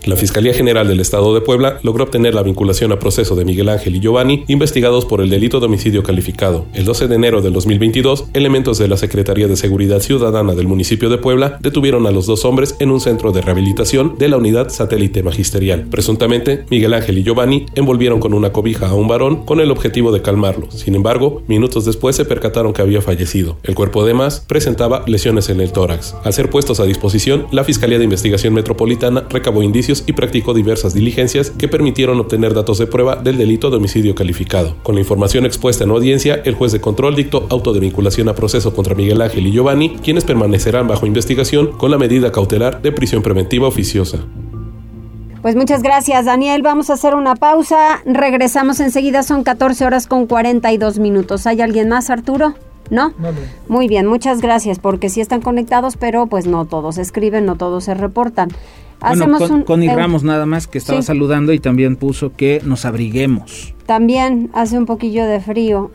La Fiscalía General del Estado de Puebla logró obtener la vinculación a proceso de Miguel Ángel y Giovanni, investigados por el delito de homicidio calificado. El 12 de enero del 2022, elementos de la Secretaría de Seguridad Ciudadana del municipio de Puebla detuvieron a los dos hombres en un centro de rehabilitación de la unidad satélite magisterial. Presuntamente, Miguel Ángel y Giovanni envolvieron con una cobija a un varón con el objetivo de calmarlo. Sin embargo, minutos después se percataron que había fallecido. El cuerpo además presentaba lesiones en el tórax. Al ser puestos a disposición, la Fiscalía de Investigación Metropolitana recabó indicios y practicó diversas diligencias que permitieron obtener datos de prueba del delito de homicidio calificado. Con la información expuesta en audiencia, el juez de control dictó auto de vinculación a proceso contra Miguel Ángel y Giovanni, quienes permanecerán bajo investigación con la medida cautelar de prisión preventiva oficiosa. Pues muchas gracias, Daniel. Vamos a hacer una pausa. Regresamos enseguida. Son 14 horas con 42 minutos. ¿Hay alguien más, Arturo? ¿No? Muy bien, muchas gracias, porque sí están conectados, pero pues no todos escriben, no todos se reportan. Bueno, con, Connie Ramos nada más que estaba saludando y también puso que nos abriguemos. También hace un poquillo de frío.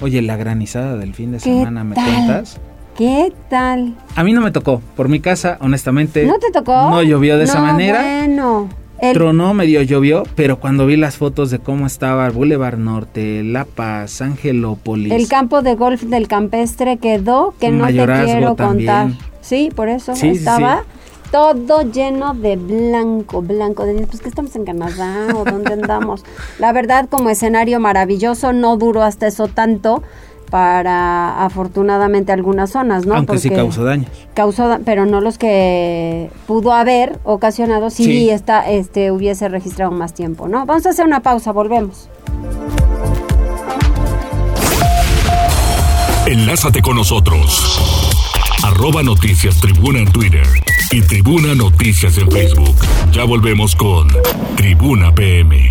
Oye, la granizada del fin de semana, ¿me cuentas? ¿Qué tal? A mí no me tocó. Por mi casa, honestamente. ¿No te tocó? No llovió de esa manera. Bueno. El... Tronó, medio llovió, pero cuando vi las fotos de cómo estaba Boulevard Norte, La Paz, Angelópolis. El campo de golf del campestre quedó que no te quiero contar. Sí, por eso estaba todo lleno de blanco, blanco. De, pues que estamos en Canadá o dónde andamos. La verdad, como escenario maravilloso, no duró hasta eso tanto para afortunadamente algunas zonas, ¿no? Aunque sí causó daños. Causó, pero no los que pudo haber ocasionado si sí. esta, este hubiese registrado más tiempo, ¿no? Vamos a hacer una pausa, volvemos. Enlázate con nosotros. Arroba Noticias Tribuna en Twitter y Tribuna Noticias en Facebook. Ya volvemos con Tribuna PM.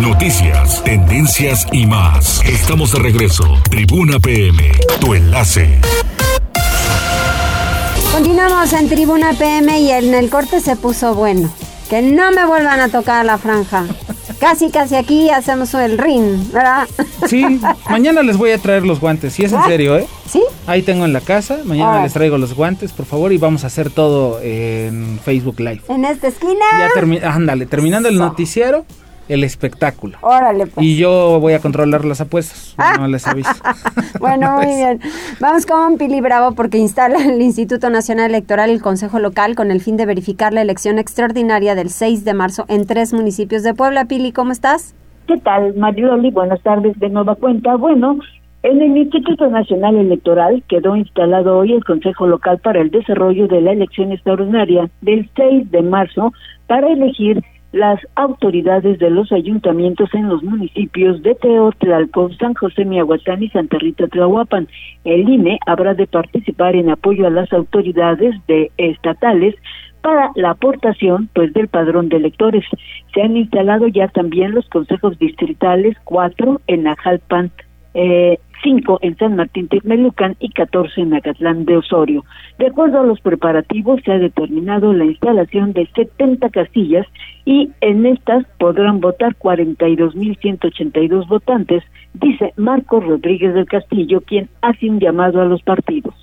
Noticias, tendencias y más. Estamos de regreso. Tribuna PM, tu enlace. Continuamos en Tribuna PM y en el corte se puso bueno. Que no me vuelvan a tocar la franja. Casi, casi aquí hacemos el ring, ¿verdad? Sí, mañana les voy a traer los guantes, si es en serio, ¿eh? ¿Sí? Ahí tengo en la casa, mañana oh. les traigo los guantes, por favor, y vamos a hacer todo en Facebook Live. ¿En esta esquina? Ya termi ándale, terminando el noticiero, el espectáculo. Órale, pues. Y yo voy a controlar las apuestas, no les aviso. bueno, muy bien. Vamos con Pili Bravo porque instala el Instituto Nacional Electoral y el Consejo Local con el fin de verificar la elección extraordinaria del 6 de marzo en tres municipios de Puebla. Pili, ¿cómo estás? ¿Qué tal, Marioli? Buenas tardes de nueva cuenta. Bueno, en el Instituto Nacional Electoral quedó instalado hoy el Consejo Local para el desarrollo de la elección extraordinaria del 6 de marzo para elegir las autoridades de los ayuntamientos en los municipios de Teotlalco, San José Miahuatlán y Santa Rita Tlahuapan. El INE habrá de participar en apoyo a las autoridades de estatales para la aportación pues del padrón de electores. Se han instalado ya también los consejos distritales, cuatro en Ajalpan, eh, en San Martín Texmelucan y 14 en Acatlán de Osorio. De acuerdo a los preparativos, se ha determinado la instalación de 70 casillas y en estas podrán votar 42.182 votantes, dice Marcos Rodríguez del Castillo, quien hace un llamado a los partidos.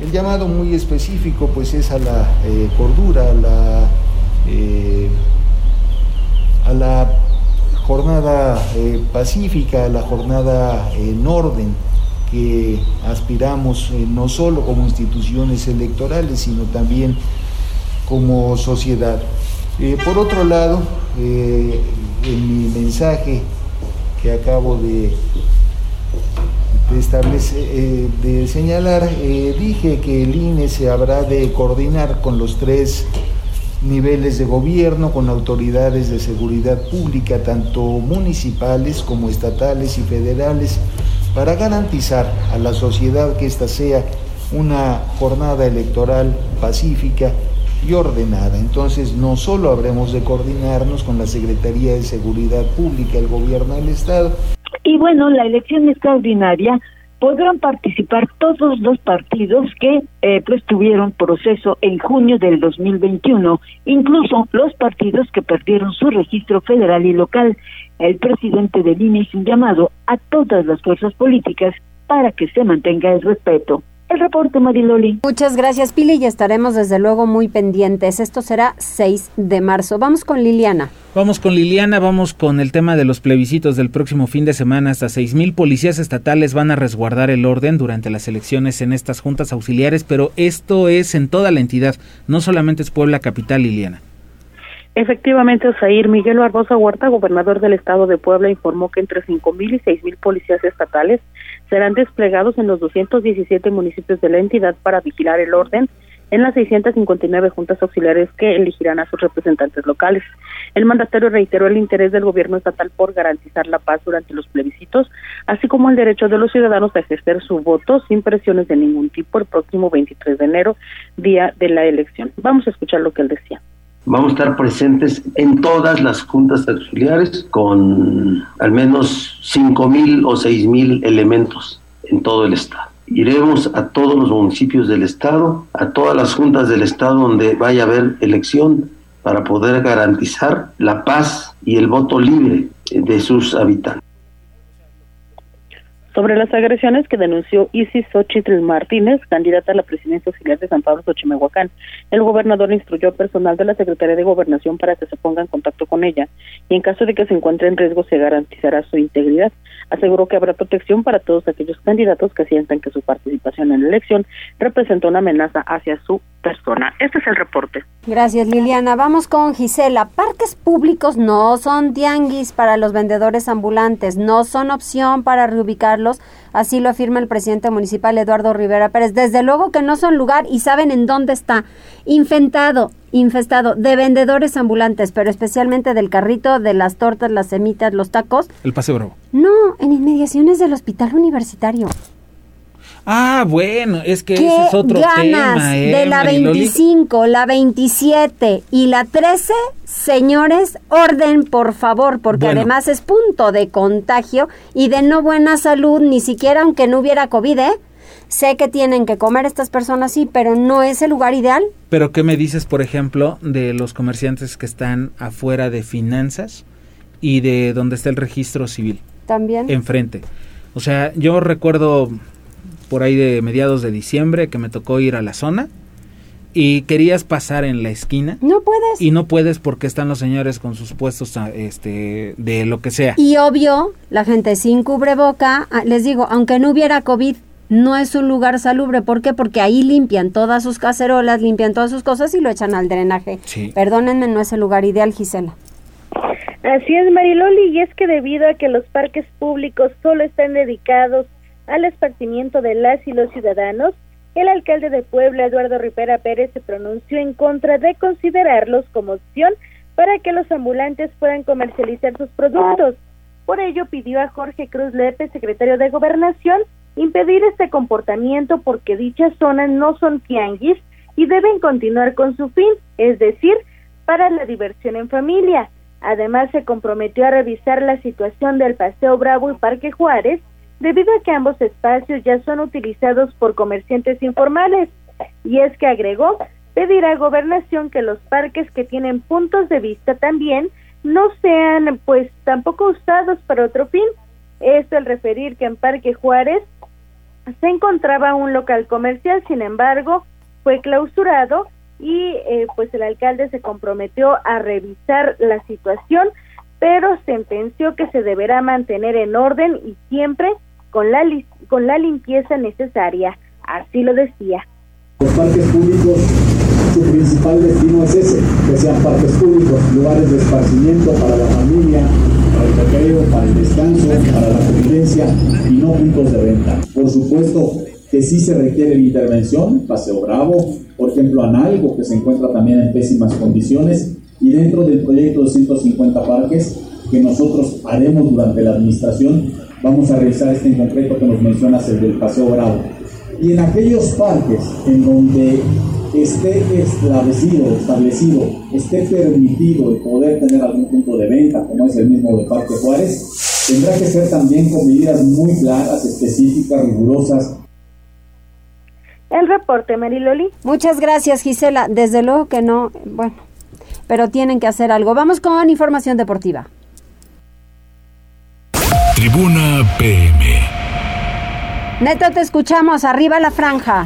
El llamado muy específico pues es a la eh, cordura, a la, eh, a la jornada eh, pacífica, la jornada en orden. que aspiramos eh, no solo como instituciones electorales, sino también como sociedad. Eh, por otro lado, en mi mensaje que acabo de señalar, dije que el INE se habrá de coordinar con los tres niveles de gobierno, con autoridades de seguridad pública, tanto municipales como estatales y federales, para garantizar a la sociedad que ésta sea una jornada electoral pacífica y ordenada. Entonces no solo habremos de coordinarnos con la Secretaría de Seguridad Pública, el Gobierno del Estado. Y bueno, la elección extraordinaria podrán participar todos los partidos que eh, pues tuvieron proceso en junio del 2021, incluso los partidos que perdieron su registro federal y local. El presidente del INE hizo un llamado a todas las fuerzas políticas para que se mantenga el respeto. El reporte, Mariloli. Muchas gracias, Pili, y estaremos desde luego muy pendientes. Esto será 6 de marzo. Vamos con Liliana. Vamos con Liliana, vamos con el tema de los plebiscitos del próximo fin de semana. Hasta mil policías estatales van a resguardar el orden durante las elecciones en estas juntas auxiliares, pero esto es en toda la entidad, no solamente es Puebla Capital, Liliana. Efectivamente, Osair Miguel Barbosa Huerta, gobernador del estado de Puebla, informó que entre 5.000 y 6.000 policías estatales serán desplegados en los 217 municipios de la entidad para vigilar el orden en las 659 juntas auxiliares que elegirán a sus representantes locales. El mandatario reiteró el interés del gobierno estatal por garantizar la paz durante los plebiscitos, así como el derecho de los ciudadanos a ejercer su voto sin presiones de ningún tipo el próximo 23 de enero, día de la elección. Vamos a escuchar lo que él decía. Vamos a estar presentes en todas las juntas auxiliares con al menos cinco mil o seis mil elementos en todo el estado. Iremos a todos los municipios del estado, a todas las juntas del estado donde vaya a haber elección para poder garantizar la paz y el voto libre de sus habitantes sobre las agresiones que denunció Isis Xochitl Martínez, candidata a la presidencia auxiliar de San Pablo Xochimehuacán. El gobernador instruyó al personal de la Secretaría de Gobernación para que se ponga en contacto con ella y en caso de que se encuentre en riesgo se garantizará su integridad. Aseguró que habrá protección para todos aquellos candidatos que sientan que su participación en la elección representa una amenaza hacia su persona. Este es el reporte. Gracias Liliana. Vamos con Gisela. Parques públicos no son tianguis para los vendedores ambulantes, no son opción para reubicarlos así lo afirma el presidente municipal Eduardo Rivera Pérez. Desde luego que no son lugar y saben en dónde está. Infentado, infestado de vendedores ambulantes, pero especialmente del carrito, de las tortas, las semitas, los tacos. El Paseo Bravo. No, en inmediaciones del hospital universitario. Ah, bueno, es que ese es otro tema, ¿eh, de la 25, la 27 y la 13, señores, orden por favor, porque además es punto de contagio y de no buena salud, ni siquiera aunque no hubiera COVID, ¿eh? Sé que tienen que comer estas personas, sí, pero no es el lugar ideal. Pero ¿qué me dices, por ejemplo, de los comerciantes que están afuera de finanzas y de donde está el registro civil? También. Enfrente. O sea, yo recuerdo por ahí de mediados de diciembre que me tocó ir a la zona y querías pasar en la esquina. No puedes. Y no puedes porque están los señores con sus puestos ah, este, de lo que sea. Y obvio, la gente sin cubreboca, ah, les digo, aunque no hubiera COVID, no es un lugar salubre. ¿Por qué? Porque ahí limpian todas sus cacerolas, limpian todas sus cosas y lo echan al drenaje. Sí. Perdónenme, no es el lugar ideal, Gisela. Así es, Mariloli, y es que debido a que los parques públicos solo están dedicados al esparcimiento de las y los ciudadanos, el alcalde de Puebla, Eduardo Rivera Pérez, se pronunció en contra de considerarlos como opción para que los ambulantes puedan comercializar sus productos. Por ello, pidió a Jorge Cruz Lepe, secretario de Gobernación, impedir este comportamiento porque dichas zonas no son tianguis y deben continuar con su fin, es decir, para la diversión en familia. Además, se comprometió a revisar la situación del Paseo Bravo y Parque Juárez debido a que ambos espacios ya son utilizados por comerciantes informales. Y es que agregó, pedirá a gobernación que los parques que tienen puntos de vista también no sean pues tampoco usados para otro fin. Esto al referir que en Parque Juárez se encontraba un local comercial, sin embargo, fue clausurado y eh, pues el alcalde se comprometió a revisar la situación, pero sentenció que se deberá mantener en orden y siempre con la, con la limpieza necesaria. Así lo decía. Los parques públicos, su principal destino es ese, que sean parques públicos, lugares de esparcimiento para la familia, para el recreo, para el descanso, para la convivencia y no puntos de venta. Por supuesto que sí se requiere la intervención, Paseo Bravo, por ejemplo, Analgo, que se encuentra también en pésimas condiciones, y dentro del proyecto de 150 parques que nosotros haremos durante la administración, vamos a realizar este en concreto que nos mencionas, el del Paseo Bravo. Y en aquellos parques en donde esté establecido, establecido, esté permitido el poder tener algún punto de venta, como es el mismo de Parque Juárez, tendrá que ser también con medidas muy claras, específicas, rigurosas. El reporte, Mariloli. Muchas gracias, Gisela. Desde luego que no, bueno, pero tienen que hacer algo. Vamos con información deportiva. Tribuna PM. Neto, te escuchamos. Arriba la franja.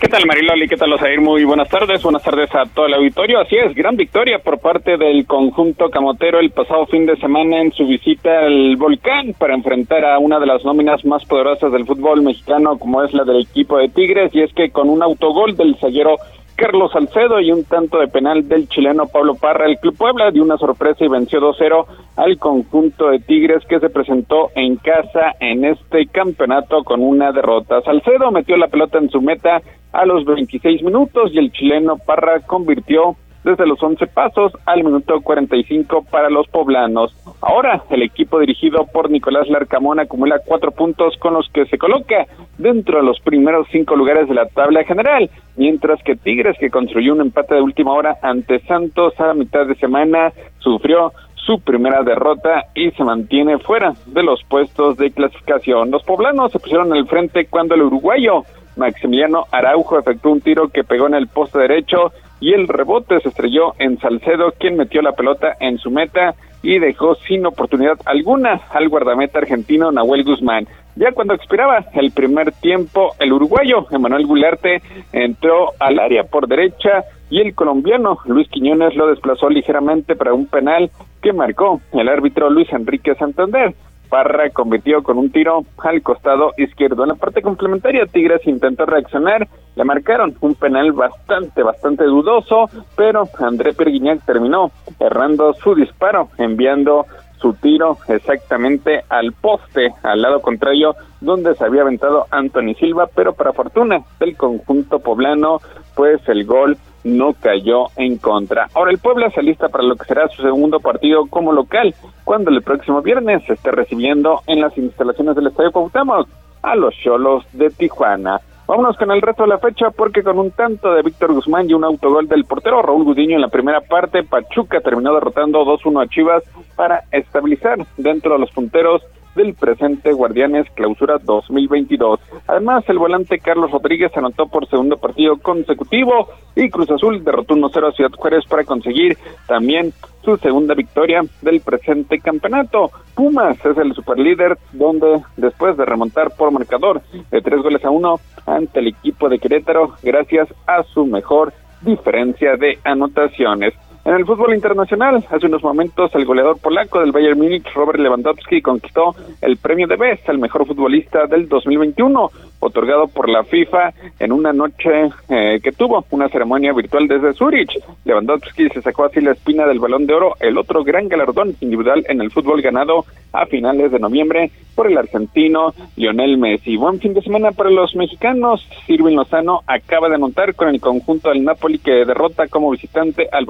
¿Qué tal Mariloli? ¿Qué tal Osair? Muy buenas tardes, buenas tardes a todo el auditorio. Así es, gran victoria por parte del conjunto camotero el pasado fin de semana en su visita al volcán para enfrentar a una de las nóminas más poderosas del fútbol mexicano como es la del equipo de Tigres y es que con un autogol del zaguero Carlos Salcedo y un tanto de penal del chileno Pablo Parra. El Club Puebla dio una sorpresa y venció 2-0 al conjunto de Tigres que se presentó en casa en este campeonato con una derrota. Salcedo metió la pelota en su meta a los 26 minutos y el chileno Parra convirtió desde los 11 pasos al minuto 45 para los poblanos. Ahora el equipo dirigido por Nicolás Larcamón acumula cuatro puntos con los que se coloca dentro de los primeros cinco lugares de la tabla general, mientras que Tigres, que construyó un empate de última hora ante Santos a mitad de semana, sufrió su primera derrota y se mantiene fuera de los puestos de clasificación. Los poblanos se pusieron al frente cuando el uruguayo Maximiliano Araujo efectuó un tiro que pegó en el poste derecho y el rebote se estrelló en Salcedo, quien metió la pelota en su meta y dejó sin oportunidad alguna al guardameta argentino Nahuel Guzmán. Ya cuando expiraba el primer tiempo, el uruguayo Emanuel Gularte entró al área por derecha y el colombiano Luis Quiñones lo desplazó ligeramente para un penal que marcó el árbitro Luis Enrique Santander. Parra convirtió con un tiro al costado izquierdo. En la parte complementaria, Tigres intentó reaccionar, le marcaron un penal bastante, bastante dudoso, pero André Perguignac terminó errando su disparo, enviando su tiro exactamente al poste, al lado contrario, donde se había aventado Anthony Silva, pero para fortuna del conjunto poblano, pues el gol no cayó en contra. Ahora el Puebla se alista para lo que será su segundo partido como local, cuando el próximo viernes se esté recibiendo en las instalaciones del Estadio Cuauhtémoc a los Cholos de Tijuana. Vámonos con el resto de la fecha porque con un tanto de Víctor Guzmán y un autogol del portero Raúl Gudiño en la primera parte, Pachuca terminó derrotando 2-1 a Chivas para estabilizar dentro de los punteros del presente Guardianes Clausura 2022. Además, el volante Carlos Rodríguez anotó por segundo partido consecutivo y Cruz Azul derrotó 1-0 a Ciudad Juárez para conseguir también su segunda victoria del presente campeonato. Pumas es el superlíder donde después de remontar por marcador de tres goles a uno ante el equipo de Querétaro gracias a su mejor diferencia de anotaciones. En el fútbol internacional, hace unos momentos el goleador polaco del Bayern Múnich, Robert Lewandowski, conquistó el premio de Best al mejor futbolista del 2021, otorgado por la FIFA en una noche eh, que tuvo una ceremonia virtual desde Zurich. Lewandowski se sacó así la espina del Balón de Oro, el otro gran galardón individual en el fútbol ganado a finales de noviembre por el argentino Lionel Messi. Buen fin de semana para los mexicanos. Sirvin Lozano acaba de anotar con el conjunto del Napoli que derrota como visitante al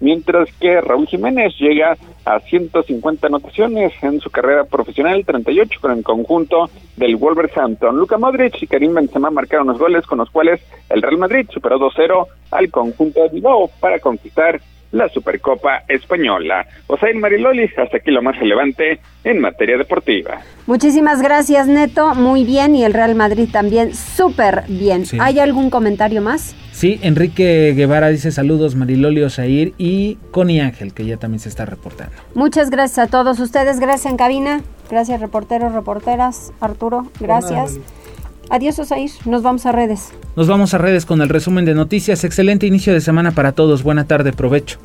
Mientras que Raúl Jiménez llega a 150 anotaciones en su carrera profesional, 38 con el conjunto del Wolverhampton. Luca Modric y Karim Benzema marcaron los goles con los cuales el Real Madrid superó 2-0 al conjunto de Bilbao para conquistar la Supercopa Española. Osain Mariloli, hasta aquí lo más relevante en materia deportiva. Muchísimas gracias, Neto. Muy bien. Y el Real Madrid también súper bien. ¿Hay algún comentario más? Sí, Enrique Guevara dice saludos, Mariloli Osair y Connie Ángel, que ya también se está reportando. Muchas gracias a todos ustedes. Gracias en cabina. Gracias, reporteros, reporteras. Arturo, gracias. Adiós, Osair. Nos vamos a redes. Nos vamos a redes con el resumen de noticias. Excelente inicio de semana para todos. Buena tarde, provecho.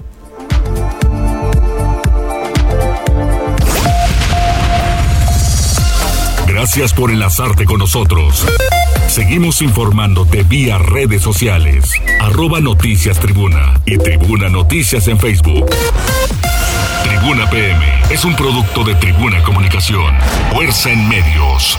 Gracias por enlazarte con nosotros. Seguimos informándote vía redes sociales. Arroba Noticias Tribuna y Tribuna Noticias en Facebook. Tribuna PM es un producto de Tribuna Comunicación. Fuerza en medios.